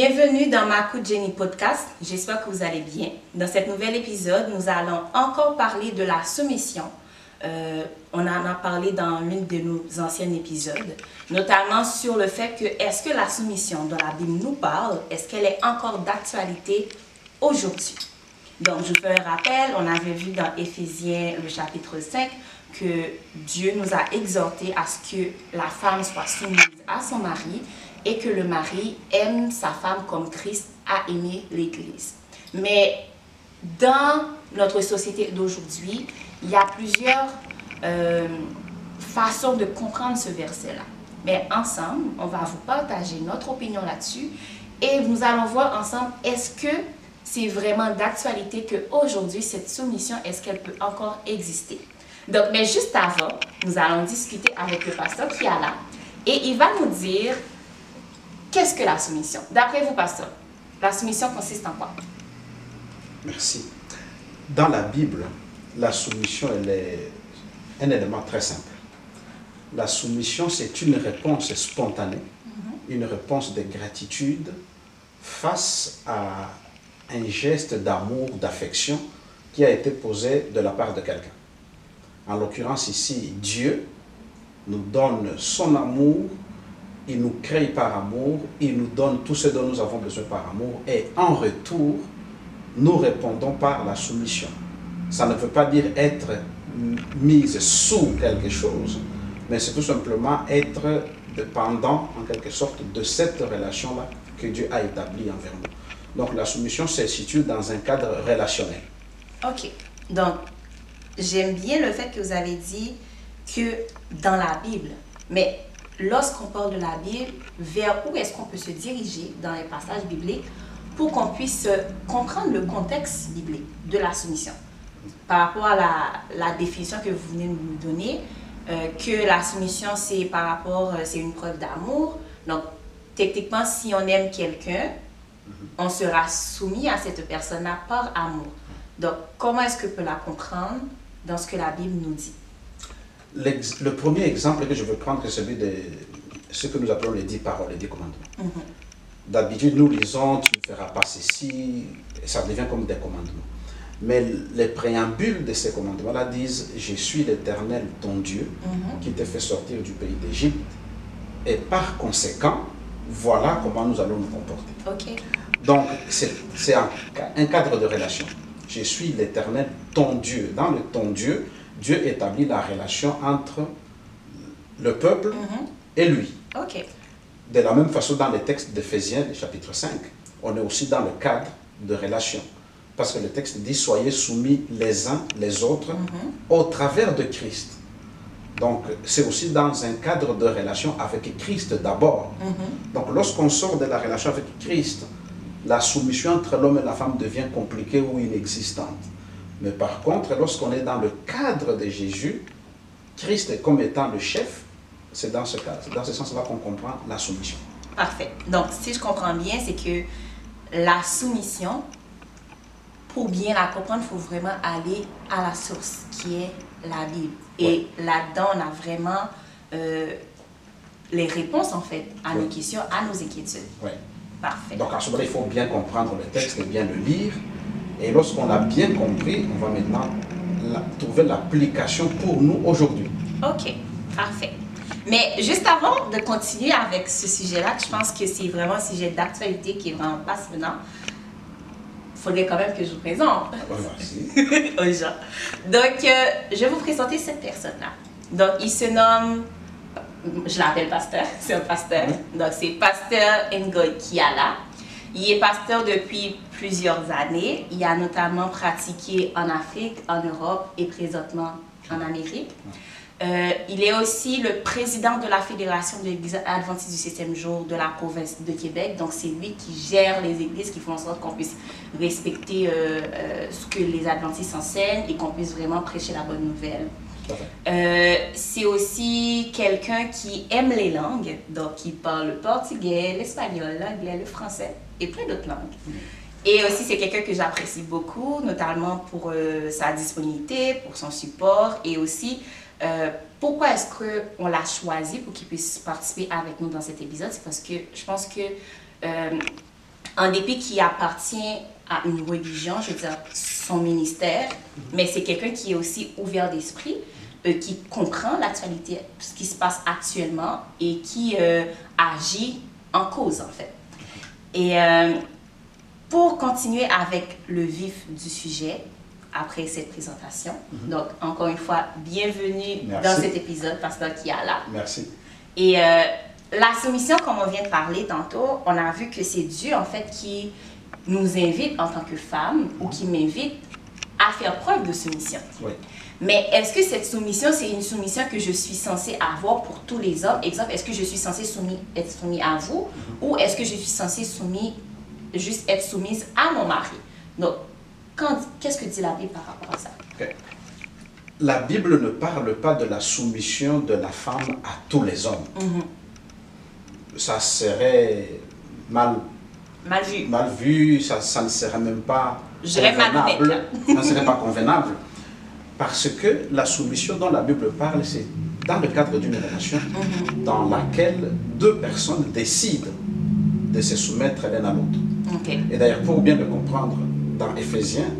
Bienvenue dans ma coup de Jenny podcast. J'espère que vous allez bien. Dans cet nouvel épisode, nous allons encore parler de la soumission. Euh, on en a parlé dans l'une de nos anciens épisodes, notamment sur le fait que est-ce que la soumission dont la Bible nous parle, est-ce qu'elle est encore d'actualité aujourd'hui? Donc, je vous fais un rappel, on avait vu dans Éphésiens le chapitre 5 que Dieu nous a exhorté à ce que la femme soit soumise à son mari et que le mari aime sa femme comme Christ a aimé l'Église. Mais dans notre société d'aujourd'hui, il y a plusieurs euh, façons de comprendre ce verset-là. Mais ensemble, on va vous partager notre opinion là-dessus et nous allons voir ensemble est-ce que c'est vraiment d'actualité qu'aujourd'hui, cette soumission, est-ce qu'elle peut encore exister? Donc, mais juste avant, nous allons discuter avec le pasteur qui est là et il va nous dire qu'est-ce que la soumission? D'après vous, pasteur, la soumission consiste en quoi? Merci. Dans la Bible, la soumission, elle est un élément très simple. La soumission, c'est une réponse spontanée, Mhm. une réponse de gratitude face à un geste d'amour, d'affection qui a été posé de la part de quelqu'un. En l'occurrence ici, Dieu nous donne son amour, il nous crée par amour, il nous donne tout ce dont nous avons besoin par amour, et en retour, nous répondons par la soumission. Ça ne veut pas dire être mise sous quelque chose, mais c'est tout simplement être dépendant en quelque sorte de cette relation-là que Dieu a établie envers nous. Donc la soumission se situe dans un cadre relationnel. OK. Donc, j'aime bien le fait que vous avez dit que dans la Bible, mais lorsqu'on parle de la Bible, vers où est-ce qu'on peut se diriger dans les passages bibliques pour qu'on puisse euh, comprendre le contexte biblique de la soumission Par rapport à la, la définition que vous venez de nous donner, euh, que la soumission, c'est par rapport, euh, c'est une preuve d'amour. Donc, techniquement, si on aime quelqu'un, on sera soumis à cette personne-là par amour. Donc, comment est-ce que peut la comprendre dans ce que la Bible nous dit? Le premier exemple que je veux prendre, c'est celui de ce que nous appelons les dix paroles, les dix commandements. Mhm. D'habitude, nous lisons, tu ne feras pas ceci, et ça devient comme des commandements. Mais les préambules de ces commandements-là disent, je suis l'Éternel, ton Dieu, Mhm. qui t'a fait sortir du pays d'Égypte, et par conséquent, voilà comment nous allons nous comporter. Donc, c'est c'est un, un cadre de relation. Je suis l'Éternel, ton Dieu. Dans le ton Dieu, Dieu établit la relation entre le peuple Mhm. et lui. De la même façon, dans les textes d'Éphésiens, chapitre 5, on est aussi dans le cadre de relation. Parce que le texte dit Soyez soumis les uns les autres Mhm. au travers de Christ. Donc, c'est aussi dans un cadre de relation avec Christ d'abord. Mhm. Donc, lorsqu'on sort de la relation avec Christ, la soumission entre l'homme et la femme devient compliquée ou inexistante. Mais par contre, lorsqu'on est dans le cadre de Jésus, Christ est comme étant le chef, c'est dans ce cadre, c'est dans ce sens-là qu'on comprend la soumission. Parfait. Donc, si je comprends bien, c'est que la soumission, pour bien la comprendre, il faut vraiment aller à la source, qui est la Bible. Et là-dedans, on a vraiment euh, les réponses, en fait, à nos Oui. questions, à nos inquiétudes. Ouais. Parfait. Donc à ce moment-là, il faut bien comprendre le texte et bien le lire. Et lorsqu'on a bien compris, on va maintenant la- trouver l'application pour nous aujourd'hui. OK, parfait. Mais juste avant de continuer avec ce sujet-là, je pense que c'est vraiment un sujet d'actualité qui est vraiment passionnant. Il faudrait quand même que je vous présente Ouais, merci. aux gens. Donc, euh, je vais vous présenter cette personne-là. Donc, il se nomme, je l'appelle pasteur, c'est un pasteur. Donc, c'est pasteur Ngoy Kiala. Il est pasteur depuis plusieurs années. Il a notamment pratiqué en Afrique, en Europe et présentement en Amérique. Euh, il est aussi le président de la Fédération de l'Église adventiste du septième jour de la province de Québec. Donc, c'est lui qui gère les églises, qui font en sorte qu'on puisse respecter euh, euh, ce que les adventistes enseignent et qu'on puisse vraiment prêcher la bonne nouvelle. Euh, c'est aussi quelqu'un qui aime les langues, donc il parle le portugais, l'espagnol, l'anglais, le français et plein d'autres langues. Et aussi, c'est quelqu'un que j'apprécie beaucoup, notamment pour euh, sa disponibilité, pour son support et aussi euh, pourquoi est-ce qu'on l'a choisi pour qu'il puisse participer avec nous dans cet épisode? C'est parce que je pense que euh, en dépit qu'il appartient à une religion, je veux dire, son ministère, mais c'est quelqu'un qui est aussi ouvert d'esprit, euh, qui comprend l'actualité, ce qui se passe actuellement et qui agit en cause, en fait. Et euh, pour continuer avec le vif du sujet, après cette présentation, donc encore une fois, bienvenue Merci. dans cet épisode, Pasteur Kiala. Merci. Et euh, la soumission, comme on vient de parler tantôt, on a vu que c'est Dieu, en fait, qui nous invite en tant que femmes ou qui m'invite à faire preuve de soumission. Oui. Mais est-ce que cette soumission, c'est une soumission que je suis censée avoir pour tous les hommes Exemple, est-ce que je suis censée soumis, être soumise à vous? Ou est-ce que je suis censée soumis, juste être soumise à mon mari? Donc, qu'est-ce que dit la Bible par rapport à ça? La Bible ne parle pas de la soumission de la femme à tous les hommes. Ça serait mal, Mal vu. mal vu, ça, ça ne serait même pas Je convenable. Ça ne serait pas convenable. Parce que la soumission dont la Bible parle, c'est dans le cadre d'une relation dans laquelle deux personnes décident de se soumettre l'une à l'autre. Et d'ailleurs, pour bien le comprendre, dans Éphésiens,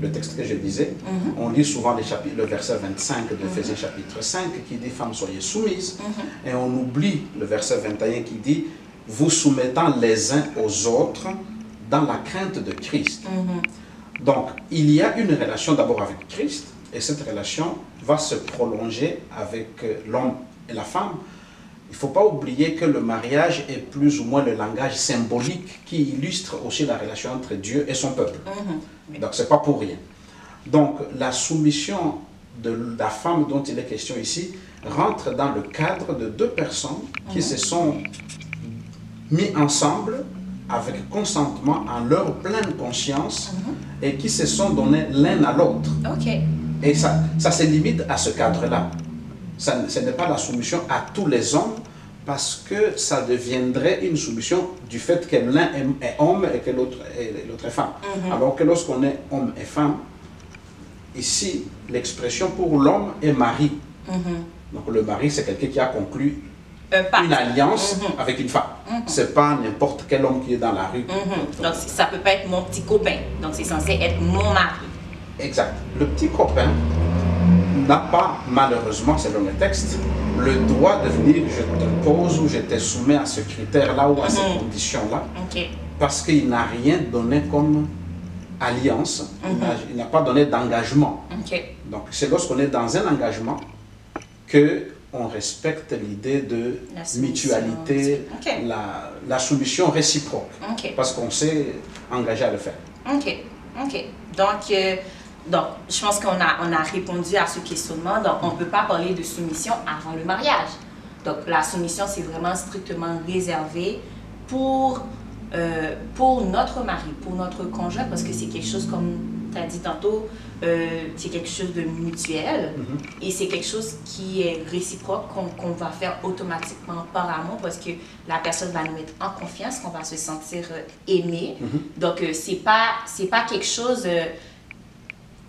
le texte que je disais, on lit souvent les chapitres, le verset 25 d'Éphésiens chapitre 5 qui dit Femmes, soyez soumises. Et on oublie le verset 21 qui dit Vous soumettant les uns aux autres dans la crainte de Christ. Donc, il y a une relation d'abord avec Christ, et cette relation va se prolonger avec euh, l'homme et la femme. Il ne faut pas oublier que le mariage est plus ou moins le langage symbolique qui illustre aussi la relation entre Dieu et son peuple. Donc, ce n'est pas pour rien. Donc, la soumission de la femme dont il est question ici rentre dans le cadre de deux personnes qui se sont mis ensemble avec consentement en leur pleine conscience et qui se sont donnés l'un à l'autre. Ok. Et ça, ça se limite à ce cadre-là. Ce n'est pas la soumission à tous les hommes parce que ça deviendrait une soumission du fait que l'un est, homme et que l'autre est, est femme. Alors que lorsqu'on est homme et femme, ici, l'expression pour l'homme est mari. Donc le mari, c'est quelqu'un qui a conclu Un une alliance avec une femme. C'est pas n'importe quel homme qui est dans la rue. Mhm. Donc, ça peut pas être mon petit copain. Donc, c'est censé être mon mari. Exact. Le petit copain n'a pas, malheureusement, selon le texte, le droit de venir, je te pose ou je te soumets à ce critère-là ou à ces Mhm. conditions-là, parce qu'il n'a rien donné comme alliance, il n'a- il n'a pas donné d'engagement. Donc, c'est lorsqu'on est dans un engagement que on respecte l'idée de La mutualité, la, la soumission réciproque, parce qu'on s'est engagé à le faire. Ok. Ok. Donc, euh, donc je pense qu'on a, on a répondu à ce questionnement. Donc, on ne peut pas parler de soumission avant le mariage. Donc, la soumission, c'est vraiment strictement réservé pour, euh, pour notre mari, pour notre conjoint, parce que c'est quelque chose, comme tu as dit tantôt, euh, c'est quelque chose de mutuel et c'est quelque chose qui est réciproque, qu'on qu'on va faire automatiquement par amour parce que la personne va nous mettre en confiance, qu'on va se sentir euh, aimé. Donc, euh, c'est pas, c'est pas quelque chose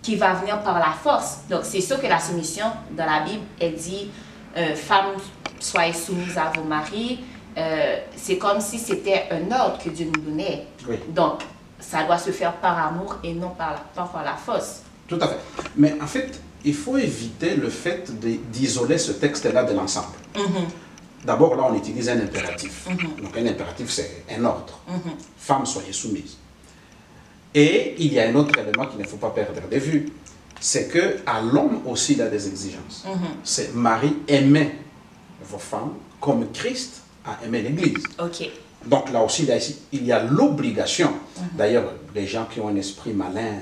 qui va venir par la force. Donc, c'est sûr que la soumission, dans la Bible, elle dit euh, Femmes, soyez soumises à vos maris. Euh, c'est comme si c'était un ordre que Dieu nous donnait. Oui. Donc, ça doit se faire par amour et non par la, pas par la force. Tout à fait. Mais en fait, il faut éviter le fait d'isoler ce texte-là de l'ensemble. D'abord, là, on utilise un impératif. Donc, un impératif, c'est un ordre. Femmes, soyez soumises. Et il y a un autre élément qu'il ne faut pas perdre de vue. C'est que à l'homme aussi, il a des exigences. C'est Marie, aimez vos femmes comme Christ a aimé l'Église. OK. Donc là aussi, il y a, ici- il y a l'obligation. D'ailleurs, les gens qui ont un esprit malin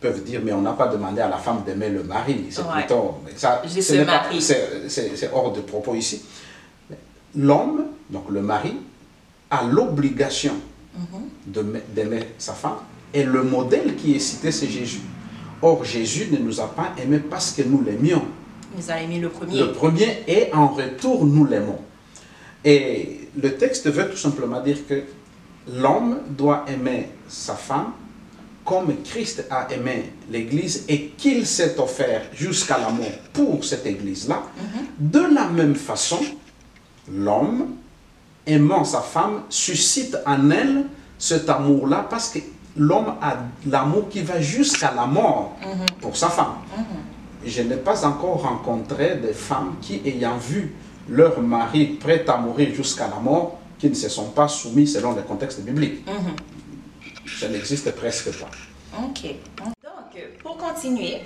peuvent dire, mais on n'a pas demandé à la femme d'aimer le mari. C'est Ouais. plutôt... Ça. C'est hors de propos ici. L'homme, donc le mari, a l'obligation ma- d'aimer sa femme. Et le modèle qui est cité, c'est Jésus. Or, Jésus ne nous a pas aimés parce que nous l'aimions. Vous avez mis le premier. Le premier et en retour, nous l'aimons. Et le texte veut tout simplement dire que l'homme doit aimer sa femme comme Christ a aimé l'Église et qu'il s'est offert jusqu'à la mort pour cette Église-là. De la même façon, l'homme, aimant sa femme, suscite en elle cet amour-là parce que l'homme a l'amour qui va jusqu'à la mort pour sa femme. Je n'ai pas encore rencontré des femmes qui, ayant vu leur mari prêt à mourir jusqu'à la mort, qui ne se sont pas soumis selon le contexte biblique. Ça n'existe presque pas. Ok. Donc, pour continuer,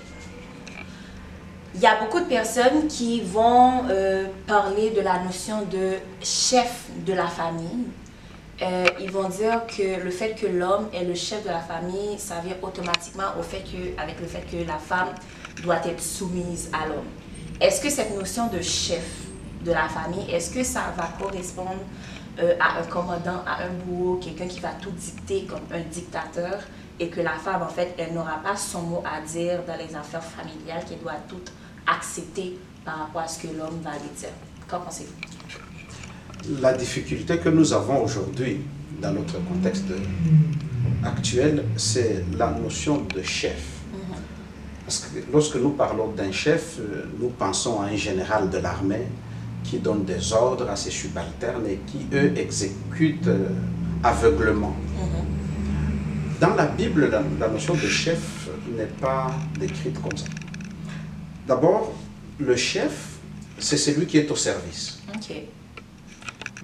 il y a beaucoup de personnes qui vont euh, parler de la notion de chef de la famille. Euh, ils vont dire que le fait que l'homme est le chef de la famille, ça vient automatiquement au fait que, avec le fait que la femme doit être soumise à l'homme. Est-ce que cette notion de chef de la famille, est-ce que ça va correspondre euh, à un commandant, à un bourreau, quelqu'un qui va tout dicter comme un dictateur et que la femme, en fait, elle n'aura pas son mot à dire dans les affaires familiales, qu'elle doit tout accepter par rapport à ce que l'homme va lui dire? Qu'en pensez-vous? La difficulté que nous avons aujourd'hui dans notre contexte actuel, c'est la notion de chef. Parce que lorsque nous parlons d'un chef, euh, nous pensons à un général de l'armée qui donne des ordres à ses subalternes et qui, eux, exécutent euh, aveuglement. Dans la Bible, la, la notion de chef n'est pas décrite comme ça. D'abord, le chef, c'est celui qui est au service.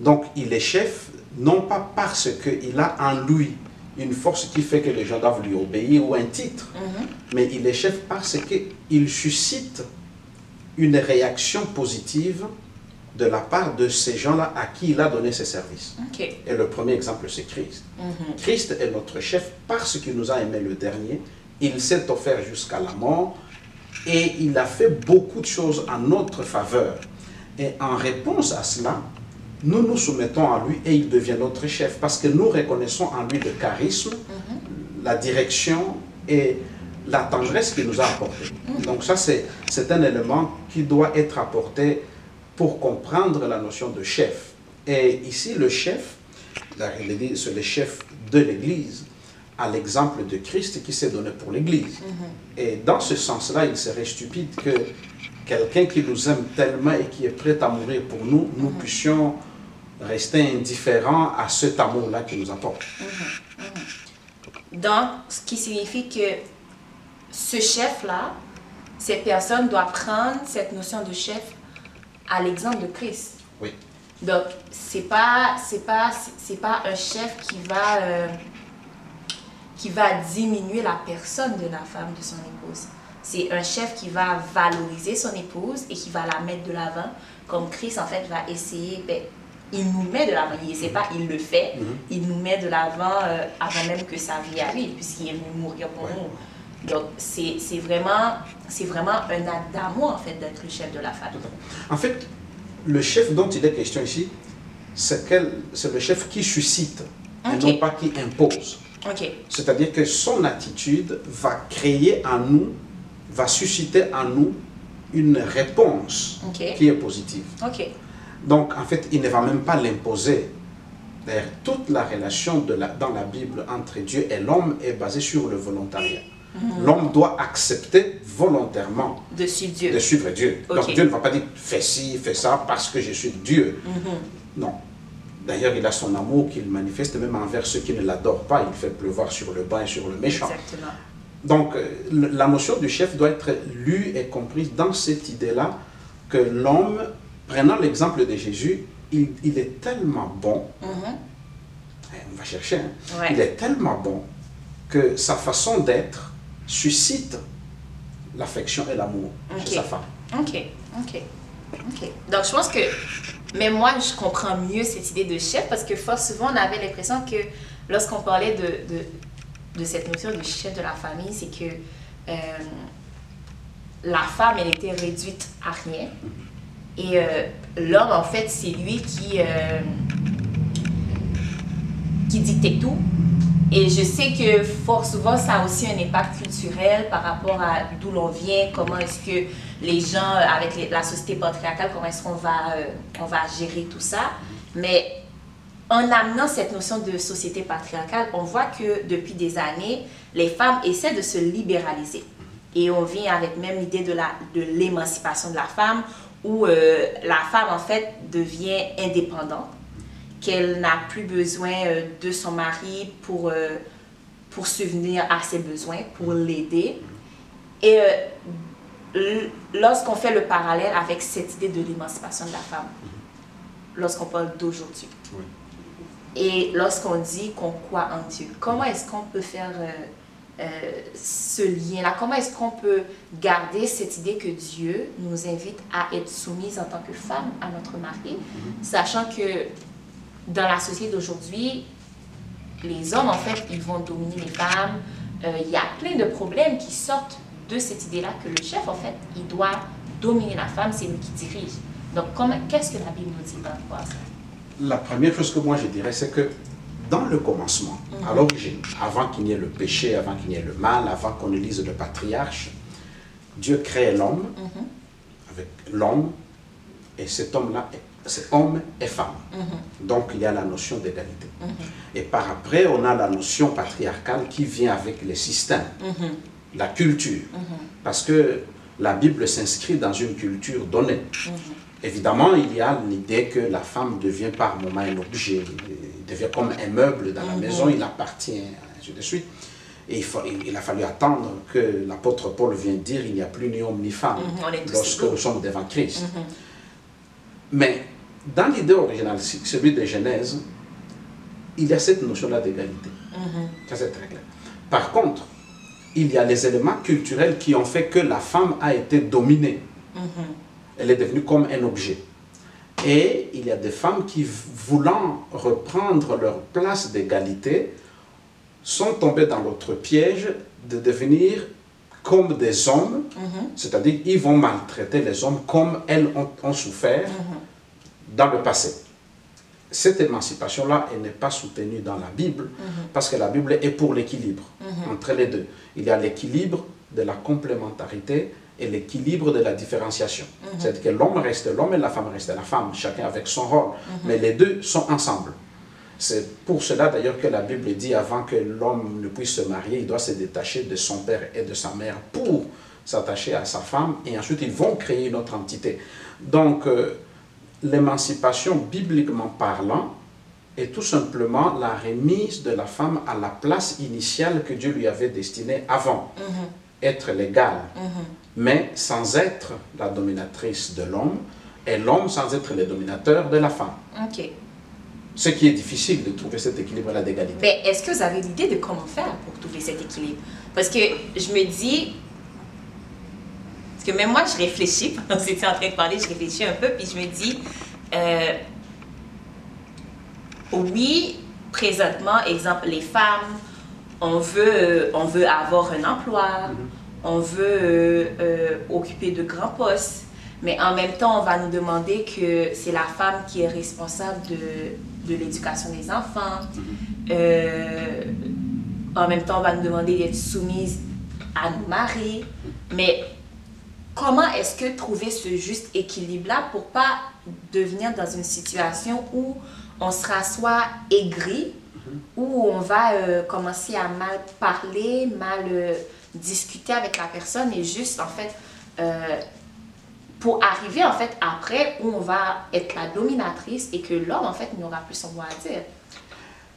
Donc, il est chef non pas parce qu'il a en lui une force qui fait que les gens doivent lui obéir ou un titre, Mhm. mais il est chef parce qu'il suscite une réaction positive de la part de ces gens-là à qui il a donné ses services. Et le premier exemple, c'est Christ. Mhm. Christ est notre chef parce qu'il nous a aimé le dernier. Il s'est offert jusqu'à la mort et il a fait beaucoup de choses en notre faveur. Et en réponse à cela, nous nous soumettons à lui et il devient notre chef parce que nous reconnaissons en lui le charisme, la direction et la tendresse qu'il nous a apporté. Donc ça, c'est un élément qui doit être apporté pour comprendre la notion de chef. Et ici, le chef, c'est le chef de l'Église, à l'exemple de Christ qui s'est donné pour l'Église. Et dans ce sens-là, il serait stupide que quelqu'un qui nous aime tellement et qui est prêt à mourir pour nous, nous puissions rester indifférents à cet amour-là qu'il nous apporte. Donc, ce qui signifie que ce chef-là, cette personne doit prendre cette notion de chef à l'exemple de Christ. Oui. Donc, c'est pas, c'est pas, c'est pas un chef qui va, euh, qui va diminuer la personne de la femme, de son épouse. C'est un chef qui va valoriser son épouse et qui va la mettre de l'avant, comme Christ, en fait, va essayer, ben, il nous met de l'avant. Il essaie pas, il le fait. Il nous met de l'avant euh, avant même que sa vie arrive, puisqu'il est venu mourir pour Ouais. nous. Donc, c'est vraiment, vraiment un acte d'amour, en fait, d'être le chef de la famille. En fait, le chef dont il est question ici, c'est le chef qui suscite et non pas qui impose. C'est-à-dire que son attitude va créer en nous, va susciter en nous une réponse qui est positive. Ok. Donc, en fait, il ne va même pas l'imposer. D'ailleurs, toute la relation de la- dans la Bible entre Dieu et l'homme est basée sur le volontariat. L'homme doit accepter volontairement Dieu. de suivre Dieu. Donc Dieu ne va pas dire fais ci, fais ça parce que je suis Dieu. Mhm. Non. D'ailleurs, il a son amour qu'il manifeste même envers ceux qui ne l'adorent pas. Il fait pleuvoir sur le bas et sur le méchant. Exactement. Donc, euh, la notion du chef doit être lue et comprise dans cette idée-là que l'homme, prenant l'exemple de Jésus, il, il est tellement bon, Mhm. eh, on va chercher, hein, Ouais. il est tellement bon que sa façon d'être suscite l'affection et l'amour Ok. chez sa femme. Ok, ok, ok. Donc, je pense que même moi, je comprends mieux cette idée de chef parce que fort souvent, on avait l'impression que lorsqu'on parlait de, de, de cette notion de chef de la famille, c'est que euh, la femme, elle était réduite à rien. Et euh, l'homme, en fait, c'est lui qui, euh, qui dictait tout. Et je sais que fort souvent, ça a aussi un impact culturel par rapport à d'où l'on vient, comment est-ce que les gens, avec les- la société patriarcale, comment est-ce qu'on va, euh, on va gérer tout ça. Mais en amenant cette notion de société patriarcale, on voit que depuis des années, les femmes essaient de se libéraliser. Et on vient avec même l'idée de la- de l'émancipation de la femme, où euh, la femme, en fait, devient indépendante qu'elle n'a plus besoin euh, de son mari pour, euh, pour subvenir à ses besoins, pour l'aider. Et euh, lorsqu'on fait le parallèle avec cette idée de l'émancipation de la femme, lorsqu'on parle d'aujourd'hui, Oui. Et lorsqu'on dit qu'on croit en Dieu, comment est-ce qu'on peut faire euh, euh, ce lien-là? Comment est-ce qu'on peut garder cette idée que Dieu nous invite à être soumises en tant que femme à notre mari, sachant que dans la société d'aujourd'hui, les hommes, en fait, ils vont dominer les femmes. Euh, Il y a plein de problèmes qui sortent de cette idée-là que le chef, en fait, il doit dominer la femme, c'est lui qui dirige. Donc, qu'est-ce que la Bible nous dit par rapport à ça? La première chose que moi je dirais, c'est que dans le commencement, à l'origine, avant qu'il n'y ait le péché, avant qu'il n'y ait le mal, avant qu'on ne lise le patriarche, Dieu crée l'homme avec l'homme et cet homme-là, c'est homme et femme. Donc il y a la notion d'égalité. Et par après, on a la notion patriarcale qui vient avec les systèmes, la culture. Parce que la Bible s'inscrit dans une culture donnée. Évidemment, il y a l'idée que la femme devient par moment un objet, devient comme un meuble dans la maison, il appartient, ainsi de suite. Et il, faut- il- il a fallu attendre que l'apôtre Paul vienne dire il n'y a plus ni homme ni femme Mhm, lorsque nous sommes devant Christ. Mais dans l'idée originale, celui de Genèse, il y a cette notion-là d'égalité. Ça, c'est très clair. Par contre, il y a les éléments culturels qui ont fait que la femme a été dominée. Elle est devenue comme un objet. Et il y a des femmes qui, voulant reprendre leur place d'égalité, sont tombées dans l'autre piège de devenir comme des hommes, c'est-à-dire ils vont maltraiter les hommes comme elles ont, ont souffert dans le passé. Cette émancipation-là, elle n'est pas soutenue dans la Bible, parce que la Bible est pour l'équilibre entre les deux. Il y a l'équilibre de la complémentarité et l'équilibre de la différenciation. C'est-à-dire que l'homme reste l'homme et la femme reste la femme, chacun avec son rôle. Mais les deux sont ensemble. C'est pour cela d'ailleurs que la Bible dit avant que l'homme ne puisse se marier, il doit se détacher de son père et de sa mère pour s'attacher à sa femme et ensuite ils vont créer une autre entité. Donc euh, l'émancipation bibliquement parlant est tout simplement la remise de la femme à la place initiale que Dieu lui avait destinée avant, être l'égale, mais sans être la dominatrice de l'homme et l'homme sans être le dominateur de la femme. OK. Ce qui est difficile de trouver cet équilibre-là d'égalité. Mais est-ce que vous avez l'idée de comment faire pour trouver cet équilibre? Parce que je me dis, parce que même moi, je réfléchis, pendant que vous étiez en train de parler, je réfléchis un peu, puis je me dis, euh, oui, présentement, exemple, les femmes, on veut, euh, on veut avoir un emploi, on veut euh, euh, occuper de grands postes, mais en même temps, on va nous demander que c'est la femme qui est responsable de, de l'éducation des enfants. Euh, en même temps, on va nous demander d'être soumise à nos maris. Mais comment est-ce que trouver ce juste équilibre-là pour pas devenir dans une situation où on sera soit aigri, où on va euh, commencer à mal parler, mal euh, discuter avec la personne et juste en fait euh, pour arriver en fait après où on va être la dominatrice et que l'homme en fait n'aura plus son mot à dire.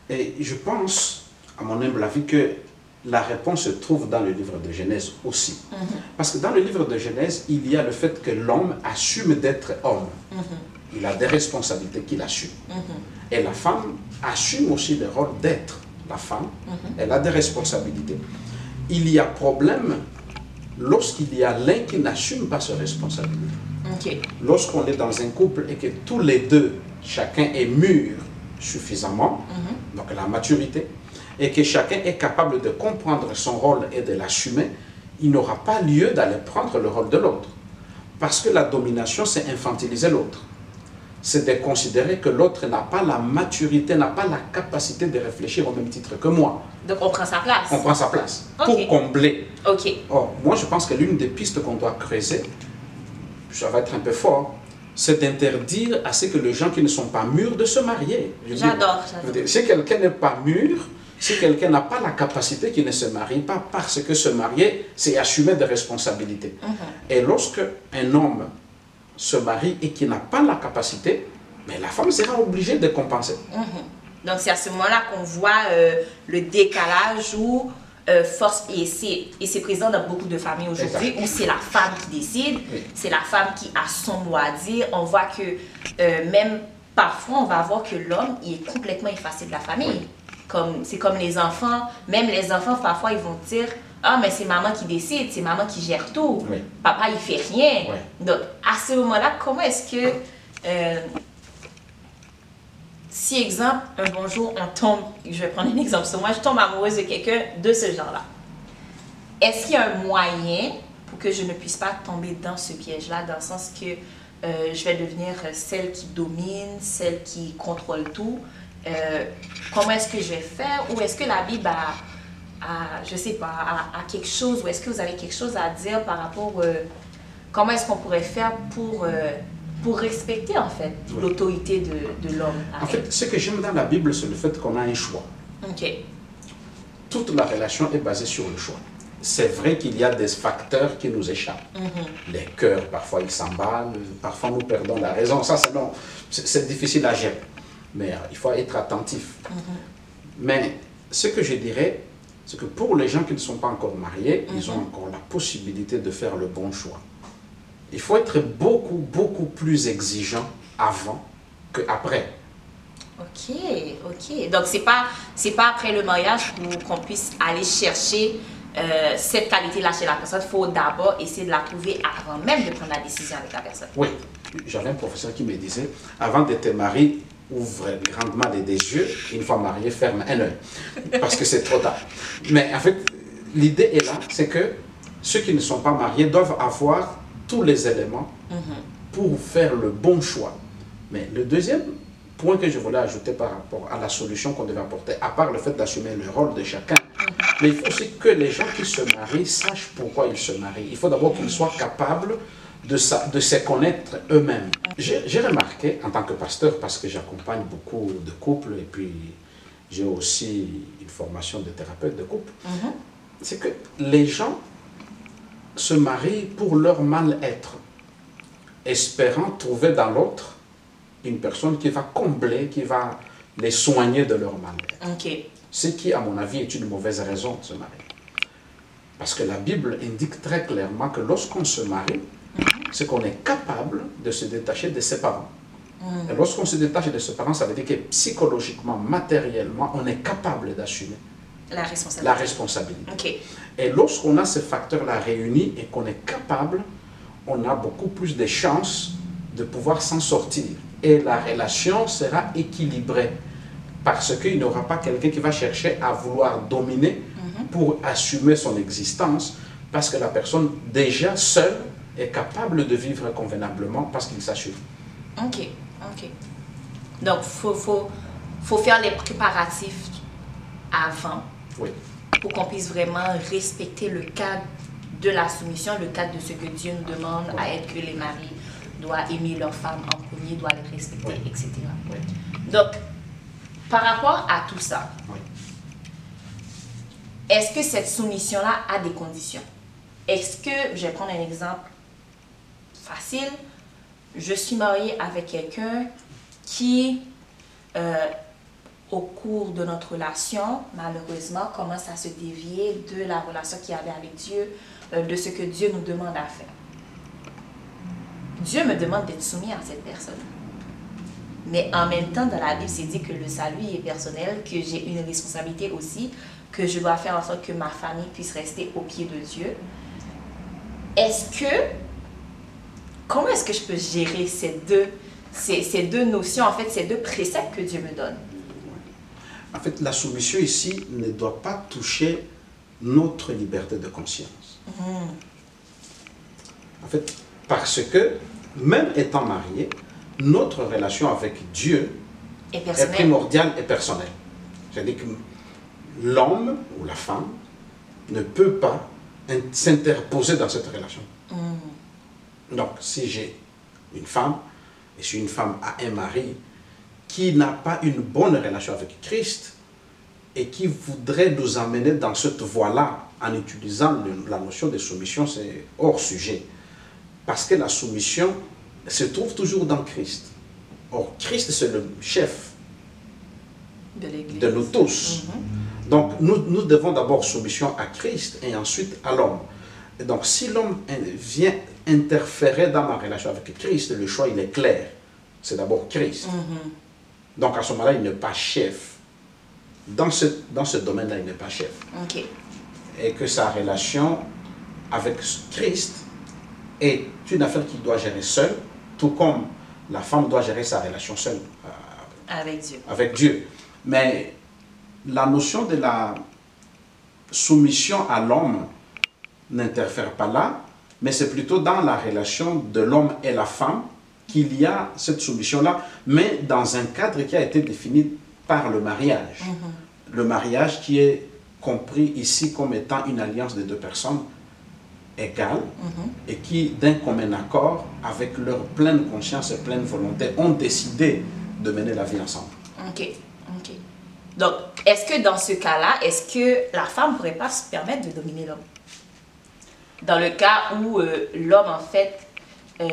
Et je pense, à mon humble avis, que la réponse se trouve dans le livre de Genèse aussi. Parce que dans le livre de Genèse, il y a le fait que l'homme assume d'être homme. Il a des responsabilités qu'il assume. Et la femme assume aussi le rôle d'être la femme. Elle a des responsabilités. Il y a problème lorsqu'il y a l'un qui n'assume pas ses responsabilités. Lorsqu'on est dans un couple et que tous les deux, chacun est mûr suffisamment, donc la maturité, et que chacun est capable de comprendre son rôle et de l'assumer, il n'aura pas lieu d'aller prendre le rôle de l'autre. Parce que la domination, c'est infantiliser l'autre. C'est de considérer que l'autre n'a pas la maturité, n'a pas la capacité de réfléchir au même titre que moi. Donc on prend sa place. On prend sa place pour combler Ok. Or, moi, je pense que l'une des pistes qu'on doit creuser, ça va être un peu fort, c'est d'interdire à ce que les gens qui ne sont pas mûrs de se marier. J'adore, Si quelqu'un n'est pas mûr, si quelqu'un n'a pas la capacité, qu'il ne se marie pas parce que se marier, c'est assumer des responsabilités. Et lorsque un homme se marie et qui n'a pas la capacité, mais la femme sera obligée de compenser. Donc, c'est à ce moment-là qu'on voit euh, le décalage où euh, force, et c'est et c'est présent dans beaucoup de familles aujourd'hui, où c'est la femme qui décide, Oui. c'est la femme qui a son mot à dire. On voit que euh, même parfois, on va voir que l'homme, il est complètement effacé de la famille. Comme, c'est comme les enfants, même les enfants, parfois, ils vont dire Ah, mais c'est maman qui décide, c'est maman qui gère tout. Oui. Papa, il fait rien. Oui. Donc, à ce moment-là, comment est-ce que. euh, si, exemple, un bonjour, on tombe, je vais prendre un exemple sur moi, je tombe amoureuse de quelqu'un de ce genre-là. Est-ce qu'il y a un moyen pour que je ne puisse pas tomber dans ce piège-là, dans le sens que euh, je vais devenir celle qui domine, celle qui contrôle tout? Euh, comment est-ce que je vais faire? Ou est-ce que la Bible a, a, je sais pas, a quelque chose, ou est-ce que vous avez quelque chose à dire par rapport, euh, comment est-ce qu'on pourrait faire pour, euh, pour respecter en fait Oui. l'autorité de, de l'homme? En fait, ce que j'aime dans la Bible, c'est le fait qu'on a un choix. ok. Toute la relation est basée sur le choix. C'est vrai qu'il y a des facteurs qui nous échappent. Les cœurs, parfois, ils s'emballent, parfois nous perdons la raison. Ça, c'est difficile à gérer. Mais euh, il faut être attentif. Mais ce que je dirais, c'est que pour les gens qui ne sont pas encore mariés, ils ont encore la possibilité de faire le bon choix. Il faut être beaucoup, beaucoup plus exigeant avant qu'après. Ok, ok. Donc, c'est pas, c'est pas après le mariage qu'on puisse aller chercher euh, cette qualité-là chez la personne. Il faut d'abord essayer de la trouver avant même de prendre la décision avec la personne. Oui, j'avais un professeur qui me disait, avant de te marier, ouvre grandement les des yeux, une fois marié, ferme un œil, parce que c'est trop tard. Mais en fait, l'idée est là, c'est que ceux qui ne sont pas mariés doivent avoir tous les éléments pour faire le bon choix. Mais le deuxième point que je voulais ajouter par rapport à la solution qu'on devait apporter, à part le fait d'assumer le rôle de chacun, mais il faut aussi que les gens qui se marient sachent pourquoi ils se marient. Il faut d'abord qu'ils soient capables de, sa- de se connaître eux-mêmes. J'ai remarqué en tant que pasteur, parce que j'accompagne beaucoup de couples et puis j'ai aussi une formation de thérapeute de couple, c'est que les gens se marient pour leur mal-être, espérant trouver dans l'autre une personne qui va combler, qui va les soigner de leur mal-être. Ce qui, à mon avis, est une mauvaise raison de se marier. Parce que la Bible indique très clairement que lorsqu'on se marie, c'est qu'on est capable de se détacher de ses parents. Et lorsqu'on se détache de ses parents, ça veut dire que psychologiquement, matériellement, on est capable d'assumer La responsabilité. la responsabilité. Ok. Et lorsqu'on a ces facteurs-là réunis et qu'on est capable, on a beaucoup plus de chances de pouvoir s'en sortir. Et la relation sera équilibrée. Parce qu'il n'y aura pas quelqu'un qui va chercher à vouloir dominer pour assumer son existence. Parce que la personne, déjà seule, est capable de vivre convenablement parce qu'il s'assume. Ok. Ok. Donc, faut, faut, faut faire les préparatifs avant Oui. pour qu'on puisse vraiment respecter le cadre de la soumission, le cadre de ce que Dieu nous demande à être que les maris doivent aimer leur femme en premier, doivent les respecter, Oui. etc. Donc, par rapport à tout ça, est-ce que cette soumission-là a des conditions? Est-ce que, je vais prendre un exemple facile, je suis mariée avec quelqu'un qui, euh, au cours de notre relation, malheureusement, commence à se dévier de la relation qu'il avait avec Dieu, euh, de ce que Dieu nous demande à faire. Dieu me demande d'être soumis à cette personne. Mais en même temps, dans la Bible, c'est dit que le salut est personnel, que j'ai une responsabilité aussi, que je dois faire en sorte que ma famille puisse rester au pied de Dieu. Est-ce que, comment est-ce que je peux gérer ces deux, ces, ces deux notions, en fait, ces deux préceptes que Dieu me donne? En fait, la soumission ici ne doit pas toucher notre liberté de conscience. En fait, parce que même étant marié, notre relation avec Dieu est primordiale et personnelle. C'est-à-dire que l'homme ou la femme ne peut pas in- s'interposer dans cette relation. Donc, si j'ai une femme, et si une femme a un mari qui n'a pas une bonne relation avec Christ et qui voudrait nous amener dans cette voie-là en utilisant le- la notion de soumission, c'est hors sujet. Parce que la soumission se trouve toujours dans Christ. Or, Christ, c'est le chef De de nous tous. Mhm. Donc, nous, nous devons d'abord soumission à Christ et ensuite à l'homme. Donc, si l'homme vient interférer dans ma relation avec Christ, le choix, il est clair. C'est d'abord Christ. Mhm. Donc, à ce moment-là, il n'est pas chef. Dans ce, dans ce domaine-là, il n'est pas chef. Et que sa relation avec Christ est une affaire qu'il doit gérer seul, tout comme la femme doit gérer sa relation seule euh, Avec Dieu. avec Dieu. Mais la notion de la soumission à l'homme n'interfère pas là, mais c'est plutôt dans la relation de l'homme et la femme qu'il y a cette soumission-là, mais dans un cadre qui a été défini par le mariage. Le mariage qui est compris ici comme étant une alliance de deux personnes égales et qui, d'un commun accord, avec leur pleine conscience et pleine volonté, ont décidé de mener la vie ensemble. Ok. Ok. Donc, est-ce que dans ce cas-là, est-ce que la femme ne pourrait pas se permettre de dominer l'homme? Dans le cas où euh, l'homme, en fait, euh,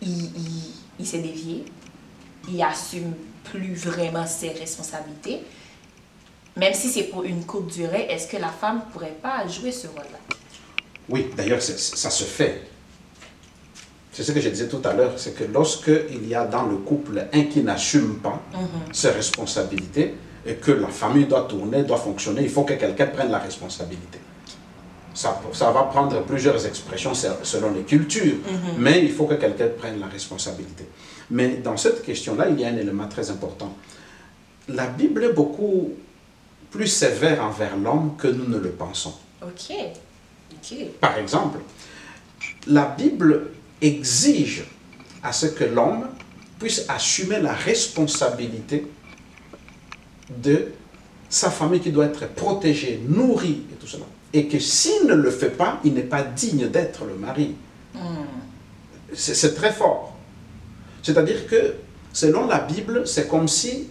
il, il- il s'est dévié, il assume plus vraiment ses responsabilités, même si c'est pour une courte durée, est-ce que la femme ne pourrait pas jouer ce rôle-là? Oui, d'ailleurs, ça se fait. C'est ce que je disais tout à l'heure, c'est que lorsque il y a dans le couple un qui n'assume pas ses responsabilités et que la famille doit tourner, doit fonctionner, il faut que quelqu'un prenne la responsabilité. Ça, ça va prendre plusieurs expressions se- selon les cultures, mais il faut que quelqu'un prenne la responsabilité. Mais dans cette question-là, il y a un élément très important. La Bible est beaucoup plus sévère envers l'homme que nous ne le pensons. Ok. Ok. Par exemple, la Bible exige à ce que l'homme puisse assumer la responsabilité de sa famille qui doit être protégée, nourrie et tout cela. Et que s'il ne le fait pas, il n'est pas digne d'être le mari. C'est c'est très fort. C'est-à-dire que, selon la Bible, c'est comme si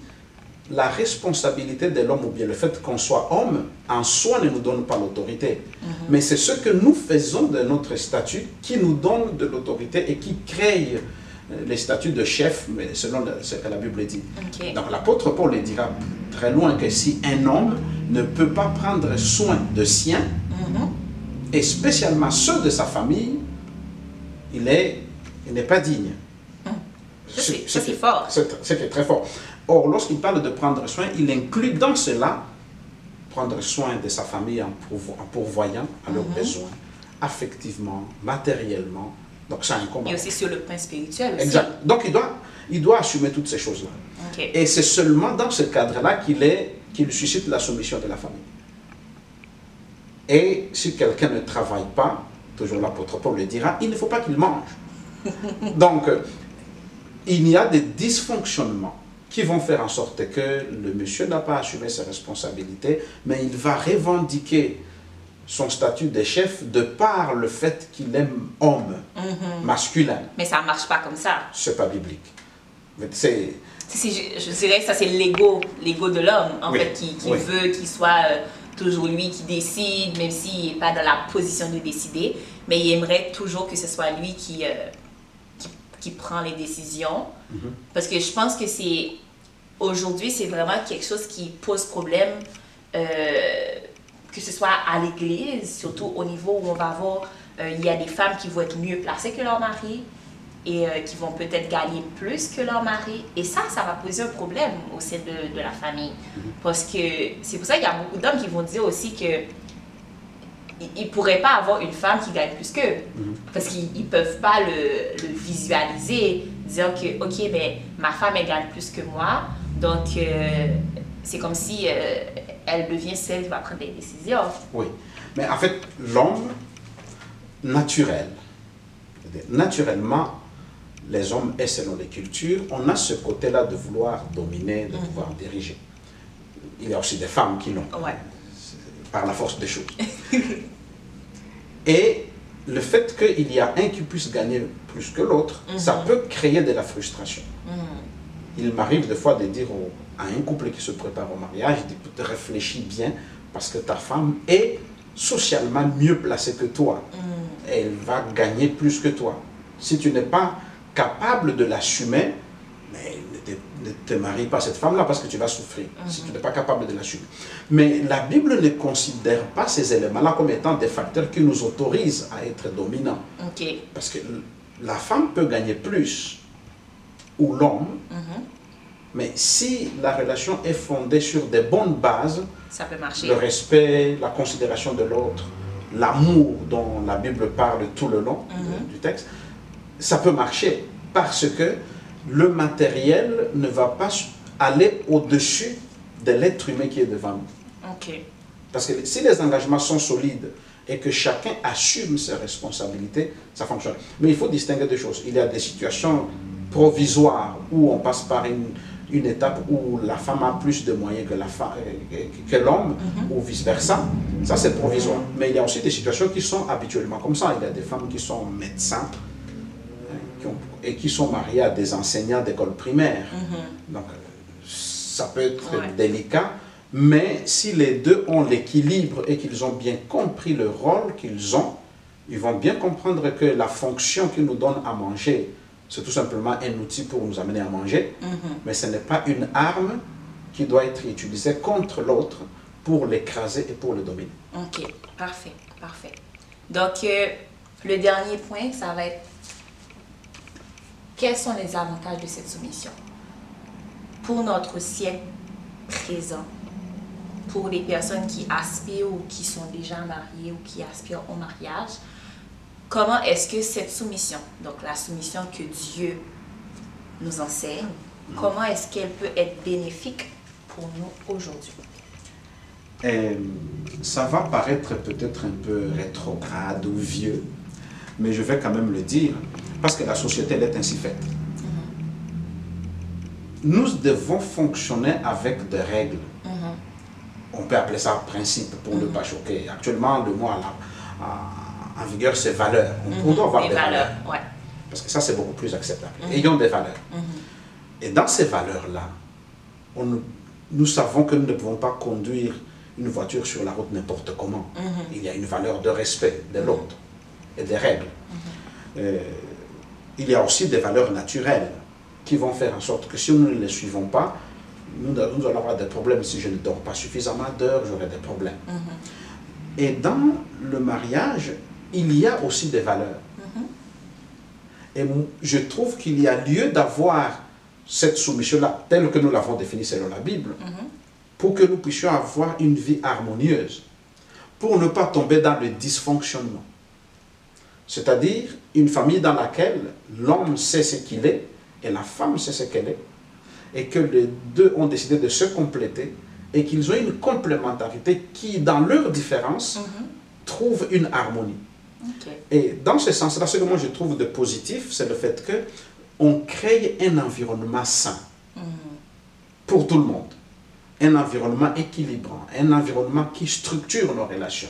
la responsabilité de l'homme, ou bien le fait qu'on soit homme, en soi ne nous donne pas l'autorité. Mais c'est ce que nous faisons de notre statut qui nous donne de l'autorité et qui crée euh, les statuts de chef, mais selon ce que la Bible dit. Donc l'apôtre Paul le dira très loin que si un homme ne peut pas prendre soin de sien, et spécialement ceux de sa famille, il est- il n'est pas digne. C'est- ce- fort. C'est très fort. Or, lorsqu'il parle de prendre soin, il inclut dans cela prendre soin de sa famille en, pourvo- en pourvoyant à leurs besoins, affectivement, matériellement. Donc, ça incombe. Et aussi sur le plan spirituel aussi. Exact. Donc, il doit, il doit assumer toutes ces choses-là. Ok. Et c'est seulement dans ce cadre-là qu'il est qu'il suscite la soumission de la famille. Et si quelqu'un ne travaille pas, toujours l'apôtre Paul le dira, il ne faut pas qu'il mange. Donc, il y a des dysfonctionnements qui vont faire en sorte que le monsieur n'a pas assumé ses responsabilités, mais il va revendiquer son statut de chef de par le fait qu'il aime homme, masculin. Mais ça ne marche pas comme ça. C'est pas biblique. C'est je, je dirais que ça, c'est l'ego, l'ego de l'homme, en Oui, fait, qui, qui oui. veut qu'il soit euh, toujours lui qui décide, même s'il n'est pas dans la position de décider. Mais il aimerait toujours que ce soit lui qui, euh, qui, qui prend les décisions. Mhm. Parce que je pense que c'est. Aujourd'hui, c'est vraiment quelque chose qui pose problème, euh, que ce soit à l'église, surtout au niveau où on va avoir. euh, il y a des femmes qui vont être mieux placées que leur mari et euh, qui vont peut-être gagner plus que leur mari. Et ça, ça va poser un problème au sein de, de la famille. Parce que c'est pour ça qu'il y a beaucoup d'hommes qui vont dire aussi que ils ne pourraient pas avoir une femme qui gagne plus qu'eux. Parce qu'ils ne peuvent pas le, visualiser, dire que, OK, mais ma femme, elle gagne plus que moi. Donc, euh, c'est comme si euh, elle devient celle qui va prendre des décisions. Oui. Mais en fait, l'homme naturel, naturellement, les hommes et selon les cultures, on a ce côté-là de vouloir dominer, de pouvoir diriger. Il y a aussi des femmes qui l'ont, Ouais. par la force des choses. et le fait qu'il y a un qui puisse gagner plus que l'autre, ça peut créer de la frustration. Il m'arrive des fois de dire au- à un couple qui se prépare au mariage, de réfléchis bien parce que ta femme est socialement mieux placée que toi. Elle va gagner plus que toi. Si tu n'es pas capable de l'assumer, mais ne te, ne te marie pas à cette femme-là parce que tu vas souffrir si tu n'es pas capable de l'assumer. Mais la Bible ne considère pas ces éléments-là comme étant des facteurs qui nous autorisent à être dominants. Parce que la femme peut gagner plus ou l'homme, Mhm. Mais si la relation est fondée sur des bonnes bases, Ça peut marcher. le respect, la considération de l'autre, l'amour dont la Bible parle tout le long Mhm. du texte, ça peut marcher parce que le matériel ne va pas aller au-dessus de l'être humain qui est devant nous. OK. Parce que si les engagements sont solides et que chacun assume ses responsabilités, ça fonctionne. Mais il faut distinguer deux choses. Il y a des situations provisoires où on passe par une, une étape où la femme a plus de moyens que euh, l'homme ou vice-versa. Ça, c'est provisoire. Mais il y a aussi des situations qui sont habituellement comme ça. Il y a des femmes qui sont médecins qui ont- et qui sont mariées à des enseignants d'école primaire. Donc, euh, ça peut être Ouais. délicat, mais si les deux ont l'équilibre et qu'ils ont bien compris le rôle qu'ils ont, ils vont bien comprendre que la fonction qu'ils nous donnent à manger, c'est tout simplement un outil pour nous amener à manger, Mhm. mais ce n'est pas une arme qui doit être utilisée contre l'autre pour l'écraser et pour le dominer. OK, parfait, parfait. Donc, euh, le dernier point, ça va être quels sont les avantages de cette soumission pour notre siècle présent, pour les personnes qui aspirent ou qui sont déjà mariées ou qui aspirent au mariage. Comment est-ce que cette soumission, donc la soumission que Dieu nous enseigne, comment est-ce qu'elle peut être bénéfique pour nous aujourd'hui? Et ça va paraître peut-être un peu rétrograde ou vieux, mais je vais quand même le dire, parce que la société elle est ainsi faite. Nous devons fonctionner avec des règles. On peut appeler ça principe pour ne pas choquer. Actuellement, le mot à la- à- en vigueur, c'est valeur. On, on doit avoir Les des valeurs. valeurs, ouais. Parce que ça, c'est beaucoup plus acceptable. Ayons des valeurs. Et dans ces valeurs-là, nous savons que nous ne pouvons pas conduire une voiture sur la route n'importe comment. Il y a une valeur de respect de l'autre et des règles. Euh, il y a aussi des valeurs naturelles qui vont faire en sorte que si nous ne les suivons pas, nous, nous allons avoir des problèmes. Si je ne dors pas suffisamment d'heures, j'aurai des problèmes. Et dans le mariage, il y a aussi des valeurs. Et m- je trouve qu'il y a lieu d'avoir cette soumission-là, telle que nous l'avons définie selon la Bible, pour que nous puissions avoir une vie harmonieuse, pour ne pas tomber dans le dysfonctionnement. C'est-à-dire une famille dans laquelle l'homme sait ce qu'il est et la femme sait ce qu'elle est, et que les deux ont décidé de se compléter et qu'ils ont une complémentarité qui, dans leurs différences, trouve une harmonie. Et dans ce sens-là, ce que moi je trouve de positif, c'est le fait que on crée un environnement sain pour tout le monde. Un environnement équilibrant, un environnement qui structure nos relations.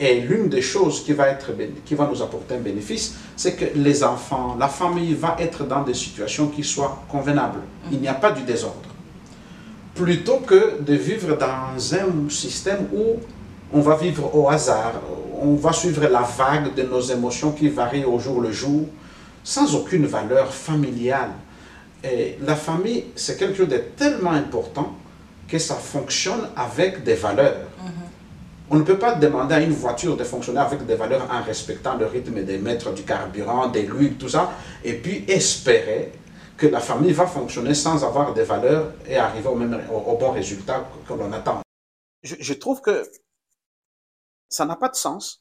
Et l'une des choses qui va, être, qui va nous apporter un bénéfice, c'est que les enfants, la famille va être dans des situations qui soient convenables. Il n'y a pas du désordre. Plutôt que de vivre dans un système où on va vivre au hasard, on va suivre la vague de nos émotions qui varient au jour le jour, sans aucune valeur familiale. Et la famille, c'est quelque chose de tellement important que ça fonctionne avec des valeurs. On ne peut pas demander à une voiture de fonctionner avec des valeurs en respectant le rythme des mètres du carburant, des l'huile, tout ça, et puis espérer que la famille va fonctionner sans avoir des valeurs et arriver au, même, au, au bon résultat que, que l'on attend. Je, je trouve que ça n'a pas de sens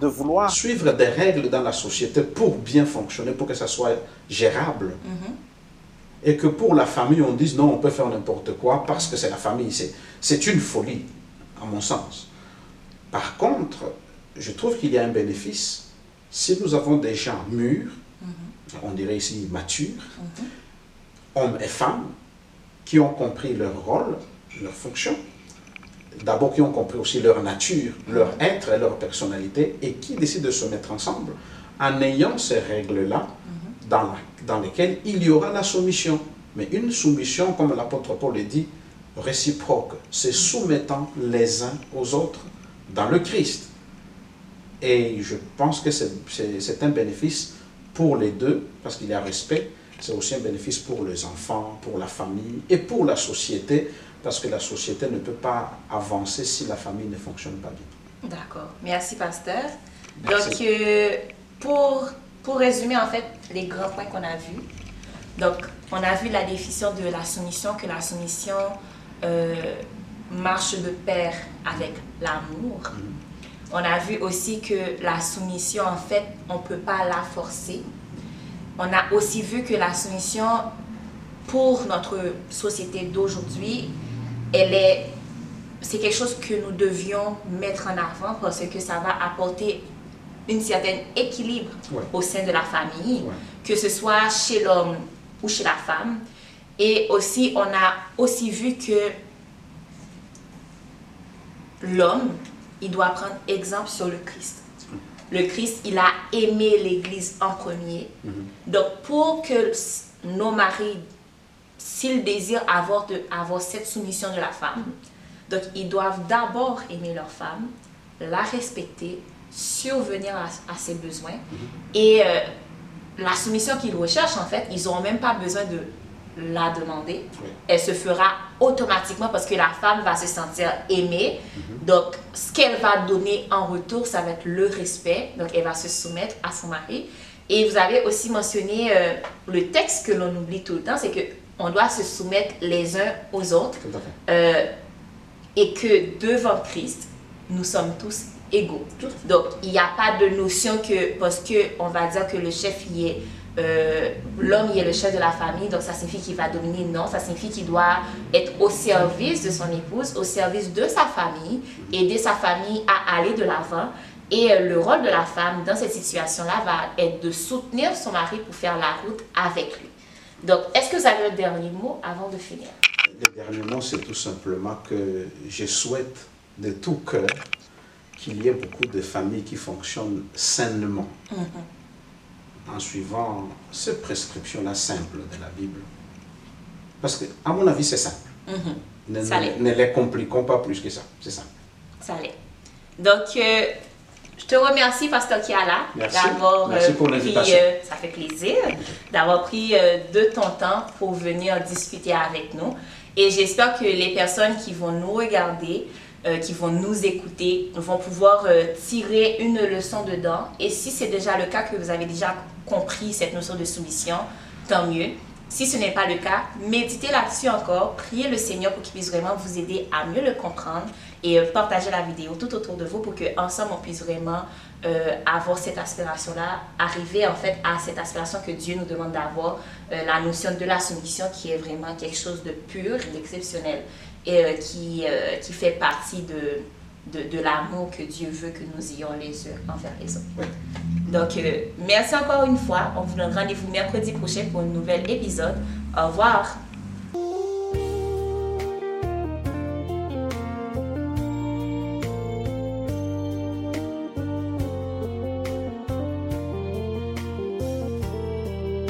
de vouloir suivre des règles dans la société pour bien fonctionner, pour que ça soit gérable. Et que pour la famille, on dise non, on peut faire n'importe quoi parce que c'est la famille. C'est- une folie, à mon sens. Par contre, je trouve qu'il y a un bénéfice si nous avons des gens mûrs, on dirait ici matures, hommes et femmes, qui ont compris leur rôle, leur fonction, d'abord qui ont compris aussi leur nature, leur être et leur personnalité, et qui décident de se mettre ensemble en ayant ces règles-là dans, la- dans lesquelles il y aura la soumission. Mais une soumission, comme l'apôtre Paul le dit, réciproque, c'est soumettant les uns aux autres dans le Christ. Et je pense que c'est un bénéfice pour les deux, parce qu'il y a respect, c'est aussi un bénéfice pour les enfants, pour la famille et pour la société, parce que la société ne peut pas avancer si la famille ne fonctionne pas bien. D'accord. Merci, pasteur. Donc, euh, pour, pour résumer, en fait, les grands points qu'on a vus. Donc, on a vu la définition de la soumission, que la soumission euh, marche de pair avec l'amour. Mm-hmm. On a vu aussi que la soumission, en fait, on ne peut pas la forcer. On a aussi vu que la soumission, pour notre société d'aujourd'hui, elle est c'est quelque chose que nous devions mettre en avant parce que ça va apporter un certain équilibre au sein de la famille, que ce soit chez l'homme ou chez la femme. Et aussi, on a aussi vu que l'homme, il doit prendre exemple sur le Christ. Le Christ, il a aimé l'Église en premier. Mm-hmm. Donc, pour que nos maris, s'ils désirent avoir, de, avoir cette soumission de la femme, donc ils doivent d'abord aimer leur femme, la respecter, survenir à, ses besoins. Mm-hmm. Et euh, la soumission qu'ils recherchent, en fait, ils n'auront même pas besoin de la demander. Elle se fera automatiquement parce que la femme va se sentir aimée. Mm-hmm. Donc, ce qu'elle va donner en retour, ça va être le respect. Donc, elle va se soumettre à son mari. Et vous avez aussi mentionné euh, le texte que l'on oublie tout le temps, c'est que on doit se soumettre les uns aux autres. Euh, et que devant Christ, nous sommes tous égaux. Donc, il n'y a pas de notion que, parce qu'on va dire que le chef y est, euh, l'homme y est le chef de la famille, donc ça signifie qu'il va dominer. Non, ça signifie qu'il doit être au service de son épouse, au service de sa famille, aider sa famille à aller de l'avant. Et euh, le rôle de la femme dans cette situation-là va être de soutenir son mari pour faire la route avec lui. Donc, est-ce que vous avez le dernier mot avant de finir? Le dernier mot, c'est tout simplement que je souhaite de tout cœur qu'il y ait beaucoup de familles qui fonctionnent sainement mm-hmm. en suivant ces prescriptions-là simples de la Bible. Parce que, à mon avis, c'est simple. Mm-hmm. Ne, les compliquons pas plus que ça. C'est simple. Ça l'est. Donc, euh, je te remercie, Pasteur Kiala, d'avoir euh, pris, euh, ça fait plaisir, d'avoir pris de ton temps pour venir discuter avec nous. Et j'espère que les personnes qui vont nous regarder euh, qui vont nous écouter vont pouvoir euh, tirer une leçon dedans. Et si c'est déjà le cas, que vous avez déjà compris cette notion de soumission, tant mieux. Si ce n'est pas le cas, méditez là-dessus encore, priez le Seigneur pour qu'il puisse vraiment vous aider à mieux le comprendre et euh, partagez la vidéo tout autour de vous pour qu'ensemble on puisse vraiment avoir cette aspiration-là, arriver en fait à cette aspiration que Dieu nous demande d'avoir, la notion de la soumission qui est vraiment quelque chose de pur d'exceptionnel et euh, qui, euh, qui fait partie de, de, de l'amour que Dieu veut que nous ayons les uns envers les autres. Donc, euh, merci encore une fois. On vous donne rendez-vous mercredi prochain pour un nouvel épisode. Au revoir.